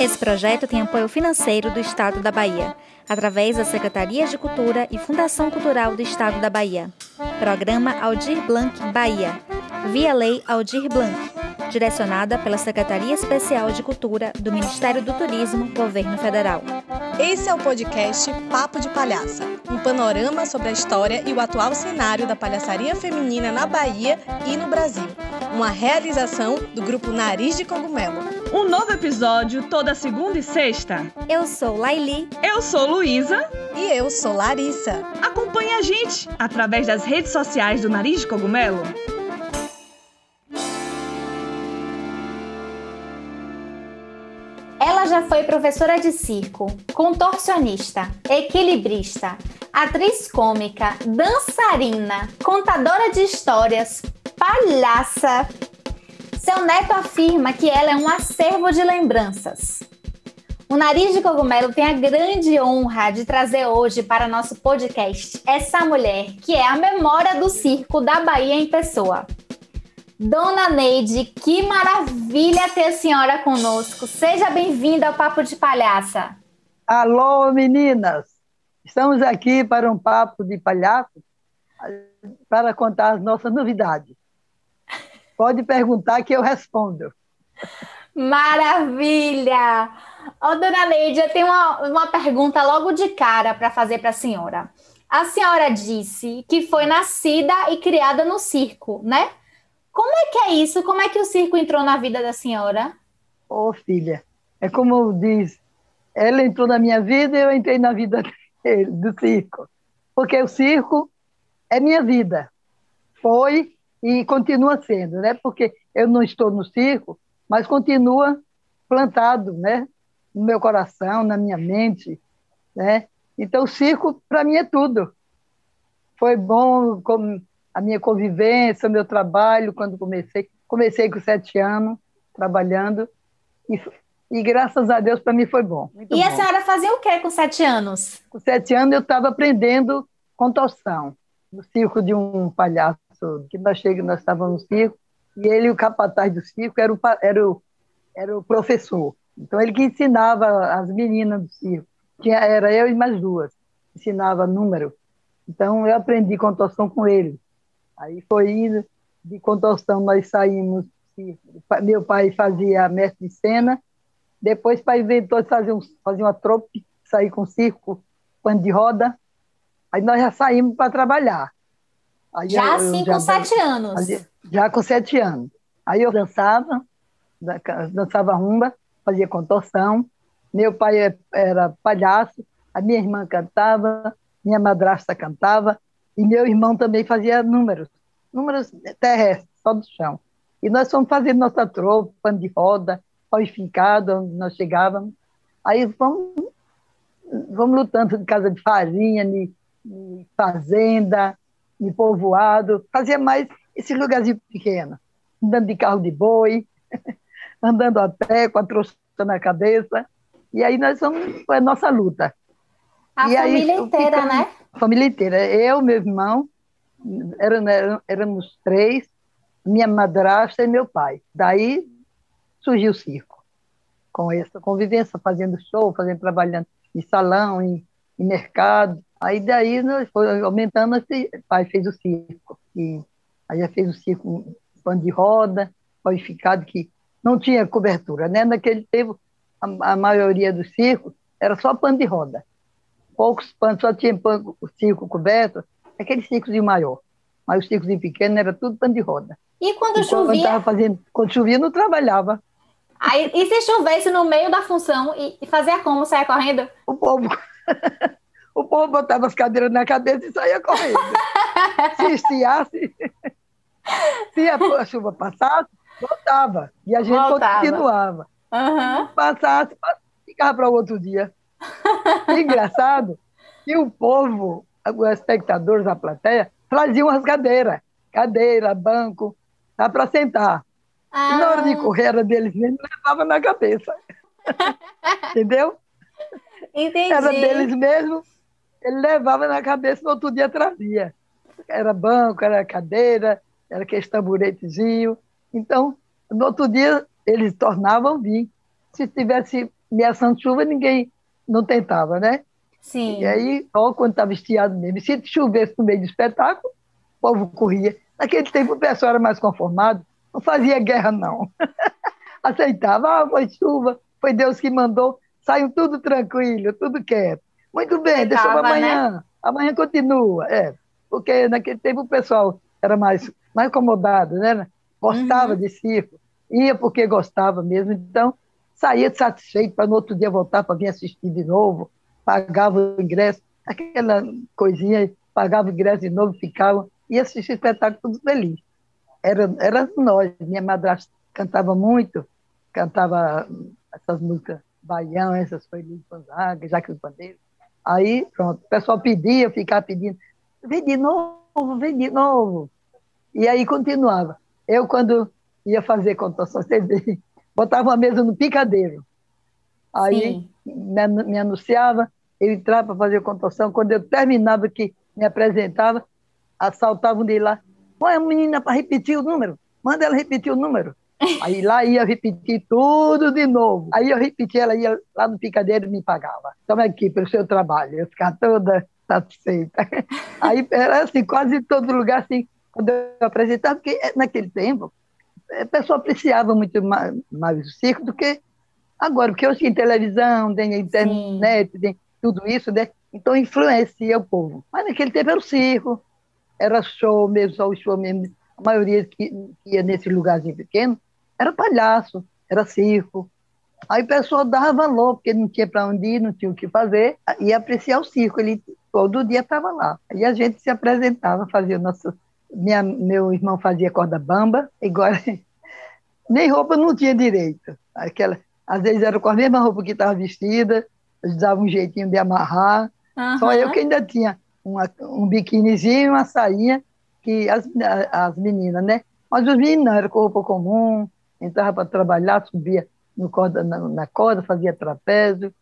Esse projeto tem apoio financeiro do Estado da Bahia, através da Secretaria de Cultura e Fundação Cultural do Estado da Bahia. Programa Aldir Blanc Bahia, via Lei Aldir Blanc, direcionada pela Secretaria Especial de Cultura do Ministério do Turismo, Governo Federal. Esse é o podcast Papo de Palhaça, um panorama sobre a história e o atual cenário da palhaçaria feminina na Bahia e no Brasil. Uma realização do grupo Nariz de Cogumelo. Um novo episódio toda segunda e sexta. Eu sou Laili. Eu sou Luísa. E eu sou Larissa. Acompanhe a gente através das redes sociais do Nariz de Cogumelo. Já foi professora de circo, contorcionista, equilibrista, atriz cômica, dançarina, contadora de histórias, palhaça, seu neto afirma que ela é um acervo de lembranças. O Nariz de Cogumelo tem a grande honra de trazer hoje para nosso podcast essa mulher que é a memória do circo da Bahia em pessoa. Dona Neide, que maravilha ter a senhora conosco. Seja bem-vinda ao Papo de Palhaça. Alô, meninas! Estamos aqui para um papo de palhaço para contar as nossas novidades. Pode perguntar que eu respondo. Maravilha! Ô, dona Neide, eu tenho uma, uma pergunta logo de cara para fazer para a senhora. A senhora disse que foi nascida e criada no circo, né? Como é que é isso? Como é que o circo entrou na vida da senhora? Ô, oh, filha, é como diz, ela entrou na minha vida e eu entrei na vida dele, do circo. Porque o circo é minha vida. Foi e continua sendo, né? Porque eu não estou no circo, mas continua plantado, né? No meu coração, na minha mente, né? Então, o circo, para mim, é tudo. Foi bom a minha convivência, o meu trabalho, quando comecei. Comecei com sete anos, trabalhando, e, e graças a Deus, para mim, foi bom. e bom. a senhora fazia o que com sete anos? Com sete anos, eu estava aprendendo contorção, no circo de um palhaço que nós chegamos, nós estávamos no circo, e ele, o capataz do circo, era o, era o, era o professor. Então, ele que ensinava as meninas do circo. Tinha, era eu e mais duas. Ensinava número. Então, eu aprendi contorção com ele. Aí foi indo, de contorção nós saímos, meu pai fazia mestre de cena, depois o pai inventou de fazer, um, fazer uma trope, sair com circo, pano de roda, aí nós já saímos para trabalhar. Aí já eu, assim, já com sete anos? Já com sete anos. Aí eu dançava, dançava rumba, fazia contorção. Meu pai é, era palhaço, a minha irmã cantava, minha madrasta cantava, e meu irmão também fazia números, números terrestres, só do chão. E nós fomos fazendo nossa tropa, pano de roda, pau-fincado, onde nós chegávamos. Aí vamos, vamos lutando de casa de farinha, de, de fazenda, de povoado, fazia mais esse lugarzinho pequeno, andando de carro de boi, andando a pé com a trouxa na cabeça. E aí nós somos, foi a nossa luta. A e família aí, inteira, ficamos, né? A família inteira. Eu, meu irmão, éramos três, minha madrasta e meu pai. Daí surgiu o circo, com essa convivência, fazendo show, fazendo, trabalhando em salão, em, em mercado. Aí daí nós foi aumentando, o pai fez o circo. E aí já fez o circo pano de roda, qualificado, que não tinha cobertura. Né? Naquele tempo, a, a maioria do circo era só pano de roda. Poucos panos, só tinha pano, o circo coberto, aquele circozinho maior. Mas o circozinho pequeno era tudo pano de roda. E quando e chovia? Quando, fazendo, quando chovia, não trabalhava. Aí, e se chovesse no meio da função e, e fazia como? Saia correndo? O povo o povo botava as cadeiras na cabeça e saía correndo. se estiasse, se a chuva passasse, voltava. E a gente voltava. continuava. Uhum. Se passasse, ficava para o outro dia. Engraçado que o povo, os espectadores da plateia, traziam as cadeiras. Cadeira, banco, dá para sentar. Ah. E na hora de ah. correr, era deles mesmo, levava na cabeça. Entendeu? Entendi. Era deles mesmo, ele levava na cabeça, no outro dia trazia. Era banco, era cadeira, era aquele tamburetezinho. Então, no outro dia, eles tornavam vir. Se tivesse ameaçando chuva, ninguém não tentava, né? Sim. E aí, ó, quando estava estiado mesmo, se chovesse no meio do espetáculo, o povo corria. Naquele tempo o pessoal era mais conformado, não fazia guerra, não. Aceitava, ah, foi chuva, foi Deus que mandou, saiu tudo tranquilo, tudo quieto. Muito bem, deixa para amanhã. Né? Amanhã continua. É, porque naquele tempo o pessoal era mais, mais acomodado, né? Gostava uhum. de circo, ia porque gostava mesmo, então saía satisfeito para no outro dia voltar para vir assistir de novo, pagava o ingresso, aquela coisinha, pagava o ingresso de novo, ficava, e assistia espetáculo tudo feliz. Era, era nós, minha madrasta cantava muito, cantava essas músicas Baião, essas coisas de Gonzaga, Jacques Bandeira. Aí, pronto, o pessoal pedia, ficava pedindo, vem de novo, vem de novo. E aí continuava. Eu, quando ia fazer contação, CD, botava uma mesa no picadeiro. Aí me, me, anunciava, eu entrava para fazer contação. Quando eu terminava que me apresentava, assaltavam de lá. Põe a menina para repetir o número. Manda ela repetir o número. Aí lá ia repetir tudo de novo. Aí eu repetia, ela ia lá no picadeiro e me pagava. Toma aqui pelo seu trabalho. Eu ficava toda satisfeita. Aí era assim, quase todo lugar assim, quando eu apresentava, porque naquele tempo a pessoa apreciava muito mais, mais o circo do que agora, porque hoje tem televisão, tem internet, Sim. tem tudo isso, né? Então influencia o povo. Mas naquele tempo era o circo, era show mesmo, só o show mesmo. A maioria que, que ia nesse lugarzinho pequeno era palhaço, era circo. Aí o pessoal dava valor, porque não tinha para onde ir, não tinha o que fazer, e apreciar o circo. Ele todo dia estava lá. E a gente se apresentava, fazia nosso. Minha, meu irmão fazia corda bamba, igual. Nem roupa não tinha direito. Aquela, às vezes era com a mesma roupa que estava vestida, eles davam um jeitinho de amarrar. Uhum. Só eu que ainda tinha uma, um biquinizinho, uma sainha, que as, as meninas, né? Mas os meninos não, era com roupa comum, entrava para trabalhar, subia no corda, na, na, corda, fazia trapézio.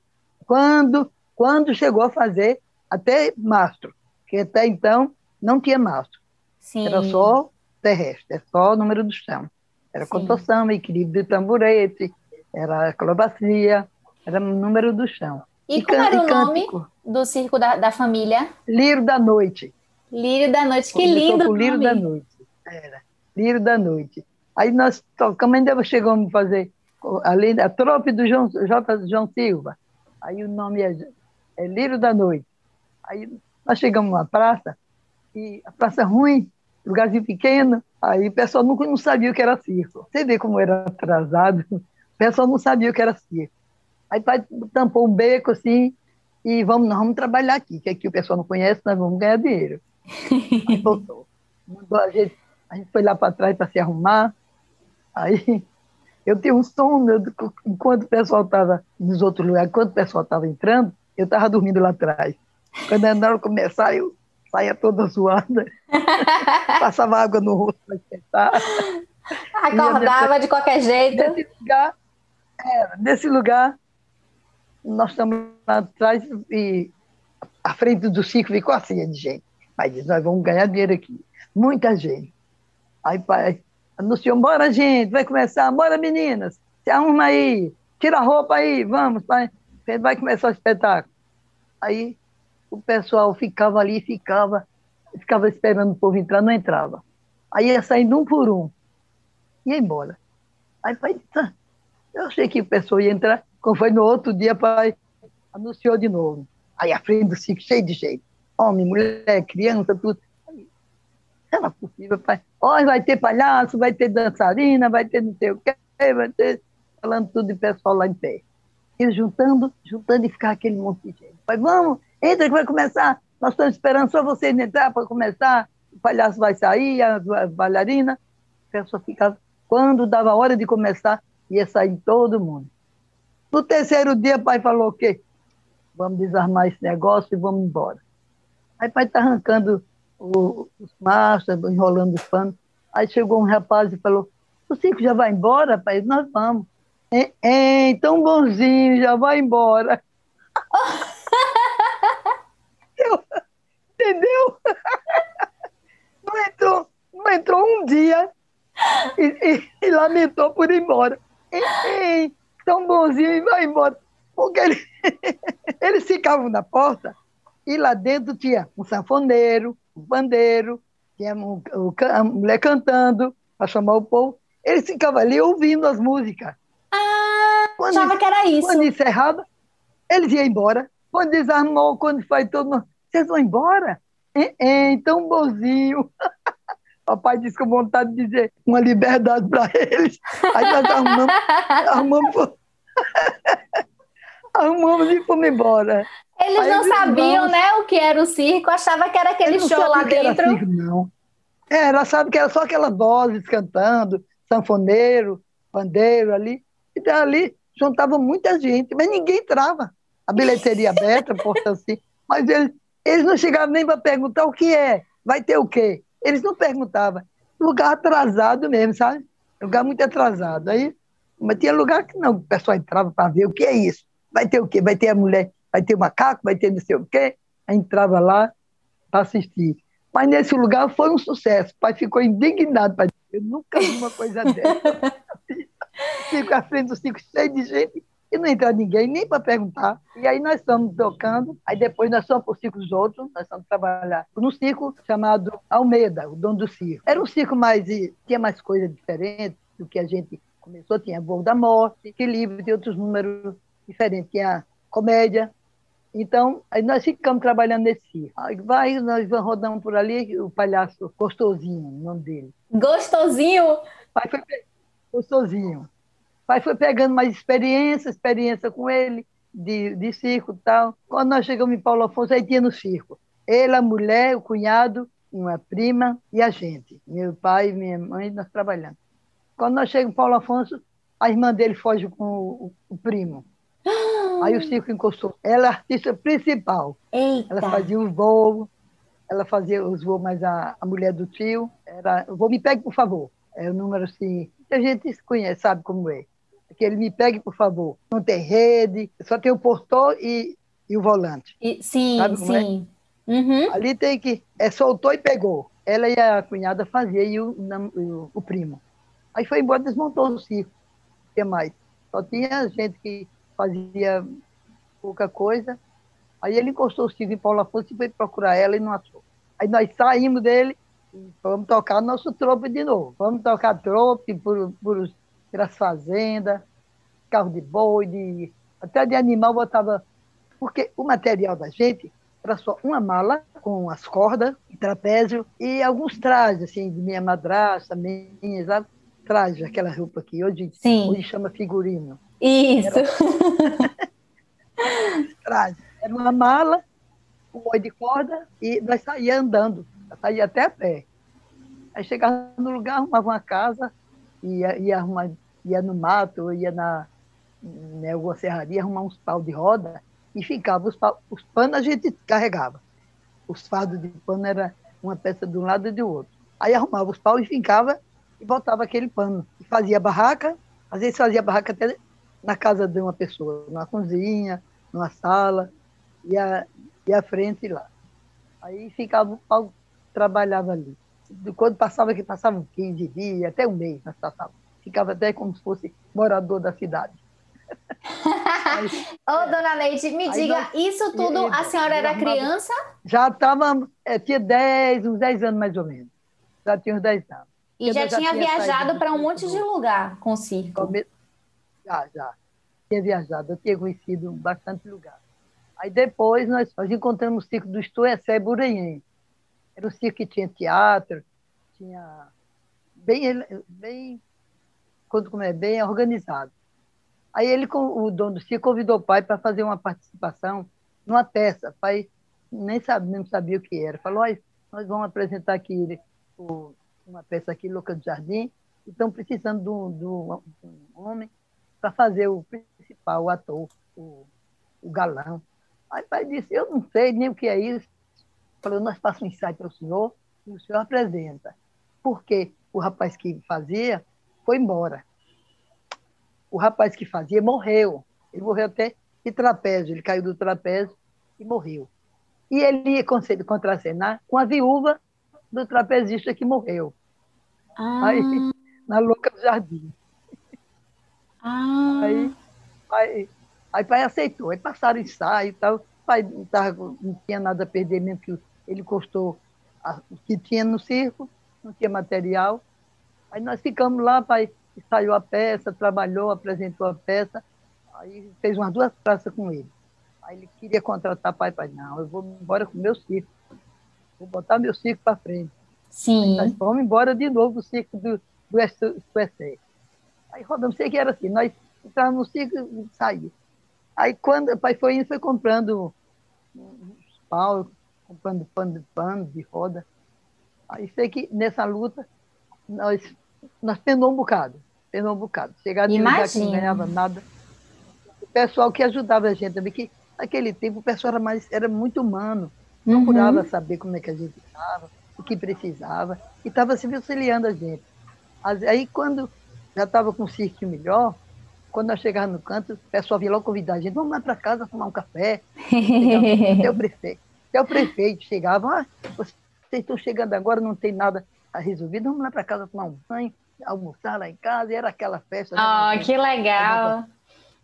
Quando, quando chegou a fazer até mastro, que até então não tinha mastro. Sim. Era só terrestre, era só o número do chão. Era Sim. contorção, equilíbrio de tamborete, era acrobacia, era o número do chão. E, e como era o nome do circo da, da família? Lírio da Noite. Lírio da Noite, que lindo! Com Lírio da Noite, era. Lírio da Noite. Aí nós tocamos, ainda chegamos a fazer além da trope do João, J. João Silva. Aí o nome é, é Lírio da Noite. Aí nós chegamos numa praça, e a praça ruim, lugarzinho pequeno, aí o pessoal nunca não sabia o que era circo. Você vê como era atrasado, o pessoal não sabia o que era circo. Aí o pai tampou um beco assim, e vamos, nós vamos trabalhar aqui, que aqui o pessoal não conhece, nós vamos ganhar dinheiro. Aí voltou. A gente, a gente foi lá para trás para se arrumar, Aí eu tinha um sono, enquanto o pessoal estava nos outros lugares, enquanto o pessoal estava entrando, eu estava dormindo lá atrás. Quando a hora começar, eu saía toda suada, passava água no rosto para esquentar. Acordava de qualquer jeito. Nesse lugar, é, nesse lugar, nós estamos lá atrás e a frente do circo ficou assim de gente. Mas nós vamos ganhar dinheiro aqui. Muita gente. Aí pai, anunciou, bora gente, vai começar, bora meninas, se arruma aí, tira a roupa aí, vamos, vai, vai começar o espetáculo. Aí o pessoal ficava ali, ficava, ficava esperando o povo entrar, não entrava. Aí ia saindo um por um, ia embora. Aí pai, tá. eu achei que o pessoal ia entrar, quando foi no outro dia, pai anunciou de novo. Aí a frente do circo, cheio de gente. Homem, mulher, criança, tudo. Era possível, pai. Olha, vai ter palhaço, vai ter dançarina, vai ter não sei o quê, vai ter. Falando tudo de pessoal lá em pé. E juntando, juntando e ficar aquele monte de gente. Pai, vamos, entra que vai começar. Nós estamos esperando só vocês entrar para começar. O palhaço vai sair, a, bailarina. A pessoa ficava. Quando dava a hora de começar, ia sair todo mundo. No terceiro dia, pai falou o quê? Vamos desarmar esse negócio e vamos embora. Aí pai está arrancando o, os machos, enrolando os panos. Aí chegou um rapaz e falou: O circo já vai embora, pai? Nós vamos. É, é, tão bonzinho, já vai embora. Eu, entendeu? Não entrou, não entrou um dia e, e, e lamentou por ir embora. É, é, tão bonzinho e vai embora. Porque ele, eles ficavam na porta e lá dentro tinha um sanfoneiro, um bandeiro, tinha um, um, a mulher cantando para chamar o povo. Eles ficavam ali ouvindo as músicas. Ah, quando, achava que era isso. Quando encerrava, eles iam embora. Quando desarmou, quando faz todo mundo, vocês vão embora? É, é, tão bonzinho. Papai disse com vontade de dizer uma liberdade para eles. Aí nós arrumamos, arrumamos, arrumamos e fomos embora. Eles Aí não sabiam, vamos... né, o que era o circo, achava que era aquele show lá dentro. Circo, não. É, ela sabe que era só aquelas vozes cantando, sanfoneiro, pandeiro ali. E então, ali juntava muita gente, mas ninguém entrava. A bilheteria aberta, porta assim. Mas eles, eles não chegavam nem para perguntar o que é, vai ter o quê. Eles não perguntavam. Lugar atrasado mesmo, sabe? Lugar muito atrasado. Aí, mas tinha lugar que não, o pessoal entrava para ver o que é isso. Vai ter o quê? Vai ter a mulher, vai ter o macaco, vai ter não sei o quê. Aí entrava lá para assistir. Mas nesse lugar foi um sucesso. O pai ficou indignado. Pai. Eu nunca vi uma coisa dessa. Fico à frente do circo cheio de gente não entra ninguém nem para perguntar. E aí nós estamos tocando, aí depois nós fomos para o circo dos outros, nós estamos trabalhar num circo chamado Almeida, o dono do circo. Era um circo mais, tinha mais coisa diferente do que a gente começou, tinha Voo da Morte, Equilíbrio, tinha outros números diferentes, tinha comédia. Então, aí nós ficamos trabalhando nesse circo. Aí vai, nós vamos rodando por ali, o palhaço Gostosinho, o nome dele. Gostosinho? Pai foi gostosinho pai foi pegando mais experiência, experiência com ele, de, de circo e tal. Quando nós chegamos em Paulo Afonso, aí tinha no circo. Ele, a mulher, o cunhado, uma prima e a gente. Meu pai minha mãe, nós trabalhando. Quando nós chegamos em Paulo Afonso, a irmã dele foge com o, o primo. Aí o circo encostou. Ela é a artista principal. Eita. Ela fazia os voos, ela fazia os voos, mas a, a mulher do tio era. Vou me pegue, por favor. É o número assim. A gente conhece, sabe como é que ele me pegue, por favor. Não tem rede, só tem o portor e, e o volante. E, sim, é? sim. É? Uhum. Ali tem que. É, soltou e pegou. Ela e a cunhada faziam e o, o, o primo. Aí foi embora, desmontou o circo. O que mais? Só tinha gente que fazia pouca coisa. Aí ele encostou o circo em Paulo Afonso e foi procurar ela e não achou. Aí nós saímos dele e vamos tocar nosso trope de novo. Vamos tocar trope por, por pelas fazendas, carro de boi, de, até de animal botava. Porque o material da gente era só uma mala com as cordas, trapézio e alguns trajes, assim, de minha madrasta, minha, sabe? Traje, aquela roupa aqui, hoje, Sim. hoje chama figurino. Isso. Era... traje. Era uma mala, um boi de corda, e nós saía andando, saía até a pé. Aí chegava no lugar, arrumava uma casa, ia, ia arrumar ia no mato, ia na né, alguma serraria arrumar uns pau de roda e ficava os, pau, os panos a gente carregava. Os fardos de pano era uma peça de um lado e do outro. Aí arrumava os pau e ficava e botava aquele pano. E fazia barraca, às vezes fazia barraca até na casa de uma pessoa, numa cozinha, numa sala, e a, e a frente lá. Aí ficava o pau, trabalhava ali. Quando passava, que passavam 15 dias, até um mês nós passávamos ficava até como se fosse morador da cidade. Ô, oh, dona Neide, me diga, nós, isso tudo, a senhora era criança? Já estava, é, tinha 10, uns 10 anos mais ou menos. Já tinha uns 10 anos. E já, já tinha, viajado para um monte de lugar com o circo? Já, já. Tinha viajado, eu tinha conhecido bastante lugar. Aí depois nós, nós encontramos o circo do Estuessé Buranhém. Era um circo que tinha teatro, tinha bem, bem quando é bem organizado. Aí ele, o dono do circo, convidou o pai para fazer uma participação numa peça. O pai nem sabia, não sabia o que era. Falou, nós vamos apresentar aqui uma peça aqui, Louca do Jardim, e estão precisando de um, de um homem para fazer o principal, o ator, o, o galão. Aí o pai disse, eu não sei nem o que é isso. Falou, nós passamos um ensaio para o senhor e o senhor apresenta. Porque o rapaz que fazia foi embora. O rapaz que fazia morreu. Ele morreu até de trapézio, ele caiu do trapézio e morreu. E ele ia contracenar com a viúva do trapezista que morreu. Ah. Aí, na Louca do Jardim. Ah. Aí, aí, Aí o pai aceitou, aí passaram ensaio e tal. O pai não, tava, não tinha nada a perder, mesmo que ele custou o que tinha no circo, não tinha material. Aí nós ficamos lá, pai ensaiou a peça, trabalhou, apresentou a peça, aí fez umas duas praças com ele. Aí ele queria contratar pai, pai, não, eu vou embora com o meu circo, vou botar meu circo para frente. Sim. Aí nós fomos embora de novo do circo do, do SUSE. Aí rodamos, sei que era assim, nós entrávamos no circo e saímos. Aí quando o pai foi indo, foi comprando uns pau, comprando pano de pano, de roda. Aí sei que nessa luta nós, nós penou um bocado, penou um bocado. Chegava de lugar que não ganhava nada. O pessoal que ajudava a gente também, que naquele tempo o pessoal era, mais, era muito humano, procurava uhum. saber como é que a gente estava, o que precisava, e estava se auxiliando a gente. Aí quando já estava com o circo melhor, quando nós chegávamos no canto, o pessoal vinha logo convidar a gente, vamos lá para casa tomar um café. até o prefeito. Até o prefeito chegava, ah, vocês estão chegando agora, não tem nada resolvido, vamos lá para casa tomar um banho, almoçar lá em casa, e era aquela festa. Ah, oh, que legal.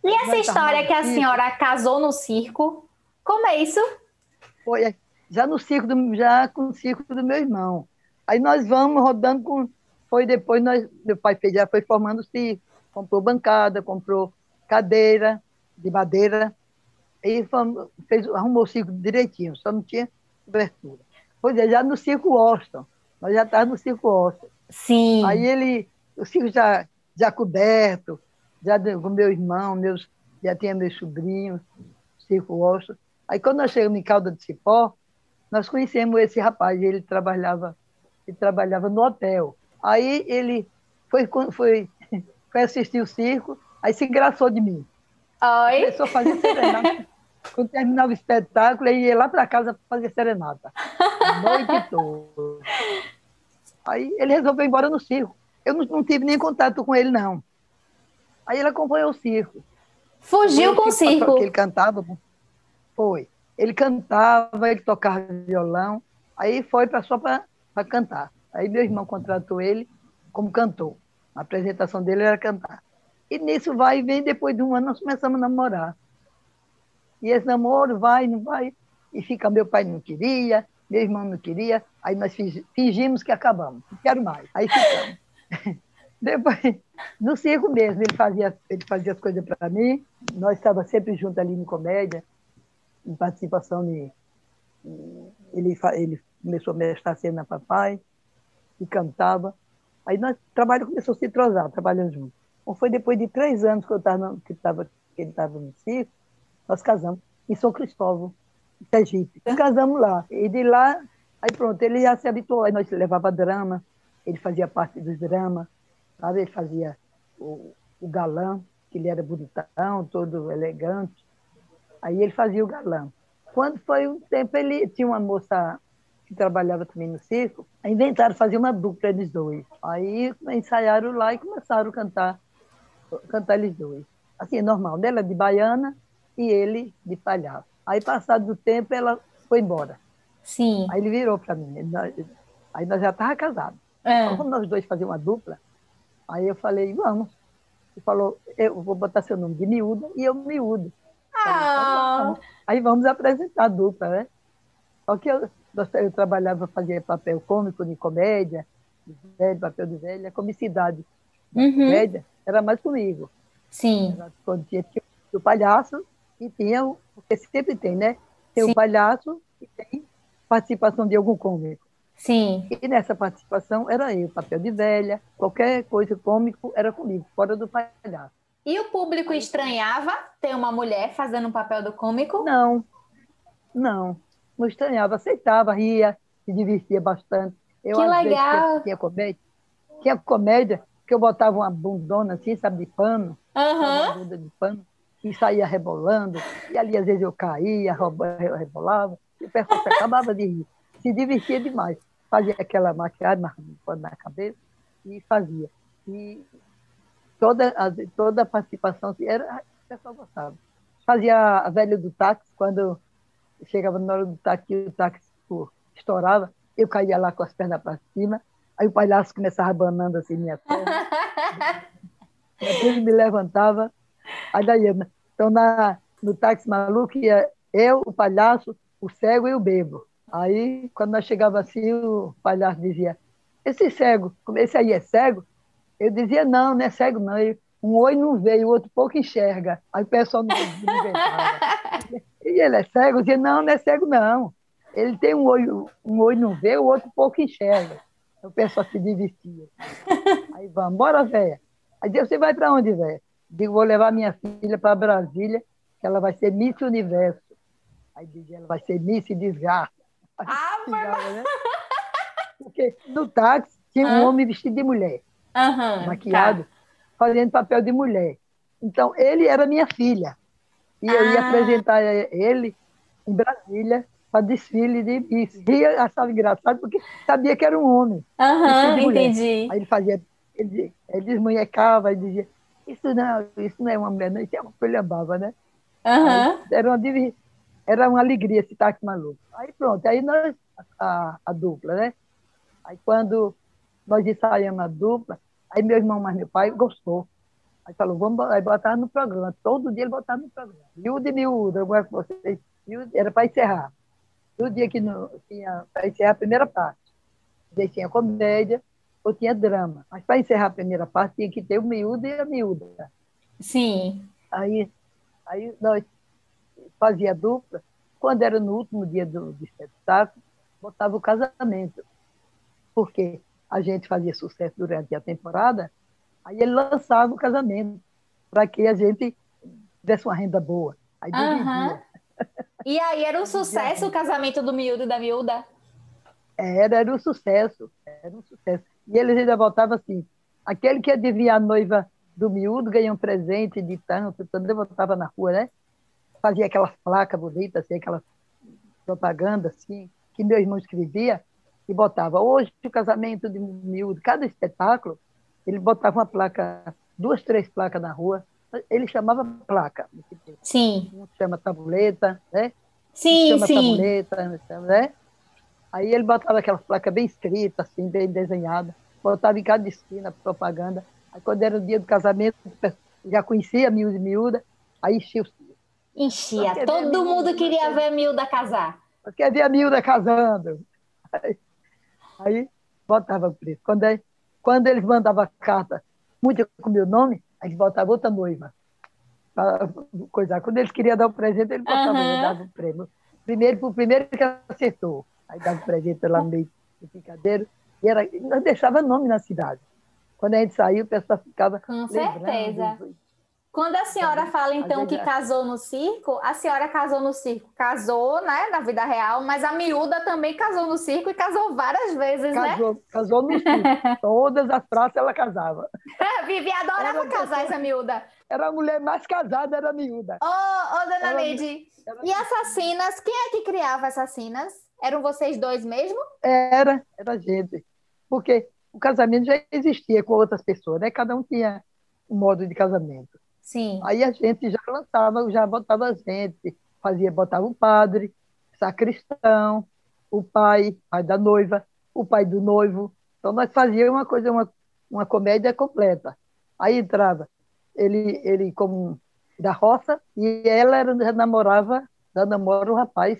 E essa história que a senhora casou no circo, como é isso? Foi já no circo, do, já com o circo do meu irmão. Aí nós vamos rodando com. Foi depois, nós, meu pai fez, já foi formando o circo comprou bancada, comprou cadeira de madeira, e fez, arrumou o circo direitinho, só não tinha cobertura. Pois é, já no circo Austin, nós já estávamos no circo Austin. Sim. Aí ele, o circo já, já coberto, já com meu irmão, meus, já tinha meus sobrinhos, circo Austin. Aí quando nós chegamos em Calda de Cipó, nós conhecemos esse rapaz, ele trabalhava, ele trabalhava no hotel. Aí ele foi, foi foi assistir o circo, aí se engraçou de mim. Oi? Começou a fazer serenata. Quando terminava o espetáculo, ele ia lá para casa fazer serenata. A noite toda. Aí ele resolveu ir embora no circo. Eu não, não, tive nem contato com ele, não. Aí ele acompanhou o circo. Fugiu com o circo? Ele cantava. Foi. Ele cantava, ele tocava violão. Aí foi pra, só para cantar. Aí meu irmão contratou ele como cantor. A apresentação dele era cantar. E nisso vai e vem, depois de um ano nós começamos a namorar. E esse namoro vai, não vai, e fica, meu pai não queria, meu irmão não queria, aí nós fingimos que acabamos, não quero mais. Aí ficamos. Depois, no circo mesmo, ele fazia, ele fazia as coisas para mim, nós estávamos sempre juntos ali em comédia, em participação de. Ele, ele começou a mestrar cena papai, e cantava. Aí nós, trabalho começou a se entrosar, trabalhando juntos. Então, foi depois de três anos que, eu tava, que, tava, que ele estava no circo, nós casamos em São Cristóvão, Sergipe. E casamos lá. E de lá, aí pronto, ele já se habituou. Aí nós levava drama, ele fazia parte dos dramas, sabe? Ele fazia o, o galã, que ele era bonitão, todo elegante. Aí ele fazia o galã. Quando foi um tempo, ele tinha uma moça que trabalhava também no circo, inventaram fazer uma dupla eles dois. Aí ensaiaram lá e começaram a cantar, cantar eles dois. Assim, é normal, dela de baiana e ele de palhaço. Aí, passado do tempo, ela foi embora. Sim. Aí ele virou para mim. Aí nós já estávamos casados. É. Então, nós dois fazer uma dupla, aí eu falei, vamos. Ele falou, eu vou botar seu nome de miúda e eu miúdo. Ah. Então, aí vamos apresentar a dupla, né? Só que eu, eu trabalhava, fazia papel cômico de comédia, de velho, papel de velha, comicidade uhum. comédia era mais comigo. Sim. quando tinha, tinha o palhaço e tinha, porque sempre tem, né? Tem Sim. o palhaço e tem participação de algum cômico. Sim. E nessa participação era eu, papel de velha, qualquer coisa cômico era comigo, fora do palhaço. E o público estranhava ter uma mulher fazendo um papel do cômico? Não, não não estranhava, aceitava, ria, se divertia bastante. Eu, que legal! Vezes, tinha, comédia, tinha comédia que eu botava uma bundona assim, sabe, de pano, uhum. uma bunda de pano, e saía rebolando, e ali às vezes eu caía, rebolava, e o pessoal acabava de rir. Se divertia demais. Fazia aquela maquiagem, na cabeça, e fazia. E toda a, toda a participação, assim, era, o pessoal gostava. Fazia a velha do táxi, quando chegava na hora do táxi, o táxi estourava, eu caía lá com as pernas para cima, aí o palhaço começava abanando assim minha perna. Depois me levantava, aí daí, então na, no táxi maluco ia eu, o palhaço, o cego e o bebo. Aí, quando nós chegava assim, o palhaço dizia, esse cego, esse aí é cego? Eu dizia, não, não é cego não. um olho não veio, o outro pouco enxerga. Aí o pessoal não inventava. e ele é cego? Eu dizia, não, não é cego não. Ele tem um olho, um olho não vê, o outro pouco enxerga. O pessoal se divertia. Aí vamos, bora, velha. Aí você vai para onde, velha? Digo, vou levar minha filha para Brasília, que ela vai ser Miss Universo. Aí dizia, ela vai ser Miss Desgraça. Ah, né? Porque no táxi tinha um homem vestido de mulher, maquiado, tá. fazendo papel de mulher. Então, ele era minha filha. E ah. eu ia ah. apresentar ele em Brasília para desfile de Miss. E eu achava engraçado porque sabia que era um homem. Aham, entendi. Aí ele fazia, ele, ele desmunhecava e dizia, isso não, isso não é uma mulher, não, isso é uma folha bava, né? Uhum. Era uma era uma alegria esse táxi maluco. Aí pronto, aí nós, a, a dupla, né? Aí quando nós ensaiamos a dupla, aí meu irmão mais meu pai gostou. Aí falou, vamos aí botar no programa. Todo dia ele botava no programa. Miúdo e miúdo, eu gosto de vocês. Era para encerrar. No dia que não, tinha para encerrar a primeira parte. Às tinha comédia ou tinha drama. Mas para encerrar a primeira parte tinha que ter o miúdo e a miúda. Sim. Aí, aí nós fazia dupla, quando era no último dia do, do espetáculo, botava o casamento. Porque a gente fazia sucesso durante a temporada, aí ele lançava o casamento, para que a gente tivesse uma renda boa. Aí uhum. E aí era um sucesso o casamento do miúdo e da miúda? Era, era um sucesso, era um sucesso. E eles ainda voltavam assim, aquele que adivinha a noiva do miúdo ganha um presente de tanto, também voltava na rua, né? fazia aquelas placas bonitas, assim, aquelas propaganda assim, que meu irmão escrevia e botava hoje o casamento de miúdo, cada espetáculo, ele botava uma placa, duas, três placas na rua, ele chamava placa. Sim. Um chama tabuleta, né? Sim, chama sim. tabuleta, né? Aí ele botava aquelas placas bem escritas, assim, bem desenhadas, botava em cada esquina propaganda. Aí quando era o dia do casamento, já conhecia a miúda e miúda, aí enchia os Enchia. Todo mundo queria ver a Milda casar. Quer ver a Milda casando. Aí, aí botava o preço. Quando, é, quando eles mandavam carta, muito com meu nome, a gente botava outra noiva. Pra coisar. Quando eles queriam dar o um presente, eles botavam, uhum. dava o prêmio. Primeiro, o primeiro que acertou. Aí dava o um presente lá no meio do picadeiro. E era, nós deixava nome na cidade. Quando a gente saiu, o pessoal ficava. Com certeza. Quando a senhora fala, então, que casou no circo, a senhora casou no circo, casou, né, na vida real, mas a miúda também casou no circo e casou várias vezes, casou, né? Casou no circo. Todas as praças ela casava. Vivi adorava era casar pessoa, essa miúda. Era a mulher mais casada, era a miúda. Ô, oh, oh, dona Leide, e assassinas, quem é que criava assassinas? Eram vocês dois mesmo? Era, era a gente. Porque o casamento já existia com outras pessoas, né? Cada um tinha um modo de casamento. Sim. Aí a gente já lançava, já botava a gente, fazia, botava o padre, sacristão, o pai, pai da noiva, o pai do noivo. Então nós fazíamos uma coisa, uma, uma comédia completa. Aí entrava ele, ele como da roça, e ela era, namorava, já namora um rapaz,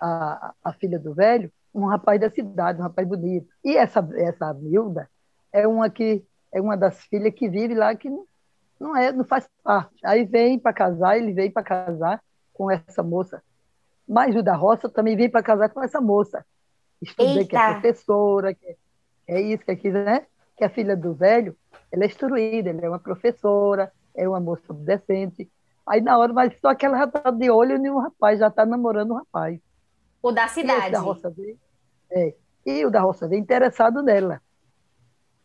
a, a filha do velho, um rapaz da cidade, um rapaz bonito. E essa, essa Milda é uma que é uma das filhas que vive lá que não é, não faz parte. Aí vem para casar, ele vem para casar com essa moça. Mas o da roça também vem para casar com essa moça. Estudei que é professora, que é isso, que é aquilo, né? Que a filha do velho, ela é instruída, ela é uma professora, é uma moça decente. Aí na hora, mas só que ela já está de olho em um rapaz, já está namorando um rapaz. O da cidade. E da roça é, e o da roça vem interessado nela.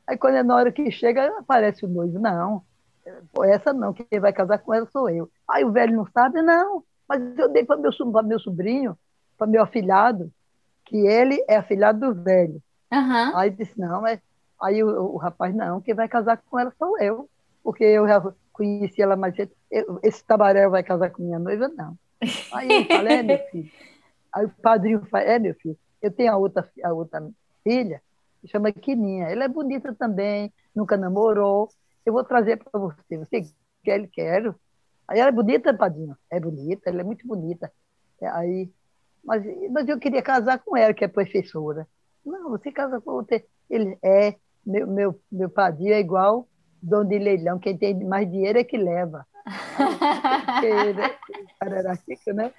Aí quando é na hora que chega, aparece o noivo. Não, essa não, quem vai casar com ela sou eu. Aí o velho não sabe, não, mas eu dei para meu, meu sobrinho, para meu afilhado, que ele é afilhado do velho. Uhum. Aí disse, não, é. Aí o, o, rapaz, não, quem vai casar com ela sou eu, porque eu já conheci ela mais cedo. Esse tabaréu vai casar com minha noiva, não. Aí eu falei, é, meu filho. Aí o padrinho fala, é, meu filho, eu tenho a outra, a outra filha, que chama Quininha. Ela é bonita também, nunca namorou, eu vou trazer para você. Você quer? Quero. Aí ela é bonita, Padinho? É bonita, ela é muito bonita. É, aí, mas, mas eu queria casar com ela, que é professora. Não, você casa com outra. Ele é, meu, meu, meu Padinho é igual dono de leilão, quem tem mais dinheiro é que leva. Aí, né, cara era rico, né?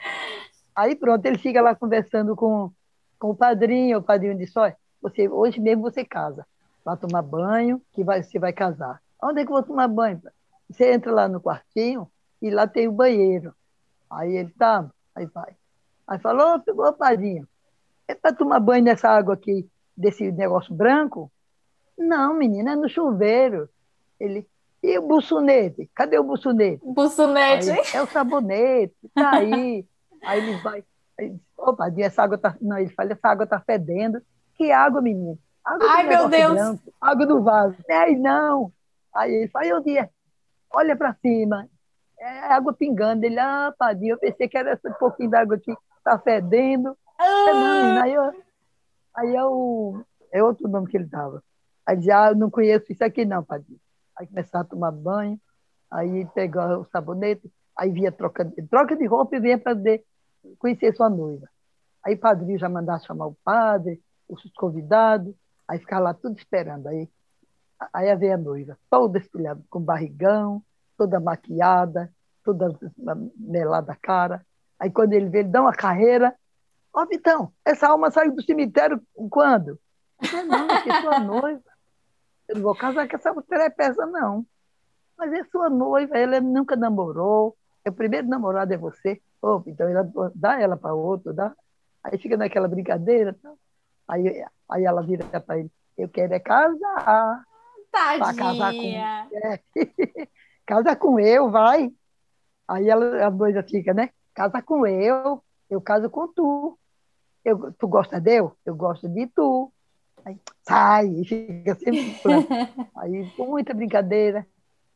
Aí pronto, ele fica lá conversando com, com o padrinho, o padrinho disse, olha, você, hoje mesmo você casa, vai tomar banho, que vai, você vai casar. Onde é que eu vou tomar banho? Você entra lá no quartinho e lá tem o banheiro. Aí ele tá, aí vai. Aí falou, ô padrinho, é para tomar banho nessa água aqui, desse negócio branco? Não, menina, é no chuveiro. Ele, e o buçunete? Cadê o buçunete? Buçunete? Aí, é o sabonete, tá aí. aí ele vai, aí, opa, essa água tá. Não, ele fala, essa água tá fedendo. Que água, menino? Água Ai, meu Deus! Branco, água do vaso. Aí não. Aí ele fala, aí o dia, olha para cima. É água pingando. Ele, ah, padinho, eu pensei que era esse pouquinho d'água aqui, tá fedendo. Ah. É, não, aí eu, aí eu, é outro nome que ele dava. Aí dizia, ah, eu não conheço isso aqui não, padinho. Aí começava a tomar banho, aí pegava o sabonete, aí via troca de, troca de roupa e vinha para conhecer sua noiva. Aí o padrinho já mandava chamar o padre, os convidados, aí ficava lá tudo esperando. Aí, aí veio a noiva, toda estilhada, com barrigão, toda maquiada, toda melada a cara. Aí quando ele vê, ele dá uma carreira. Ó, oh, Vitão, essa alma saiu do cemitério quando? Eu não, que sua noiva. Eu não vou casar com essa peça, não. Mas é sua noiva, ela nunca namorou. É o primeiro namorado é você. Oh, então ela dá ela para outro, dá. Aí fica naquela brincadeira. Tá? Aí, aí ela vira para ele, eu quero é casar. Tadinha. casar com é. Casa com eu, vai. Aí ela, a noiva fica, né? Casa com eu, eu caso com tu. Eu, tu gosta de eu? Eu gosto de tu. Aí, sai, e fica sempre Aí, com muita brincadeira,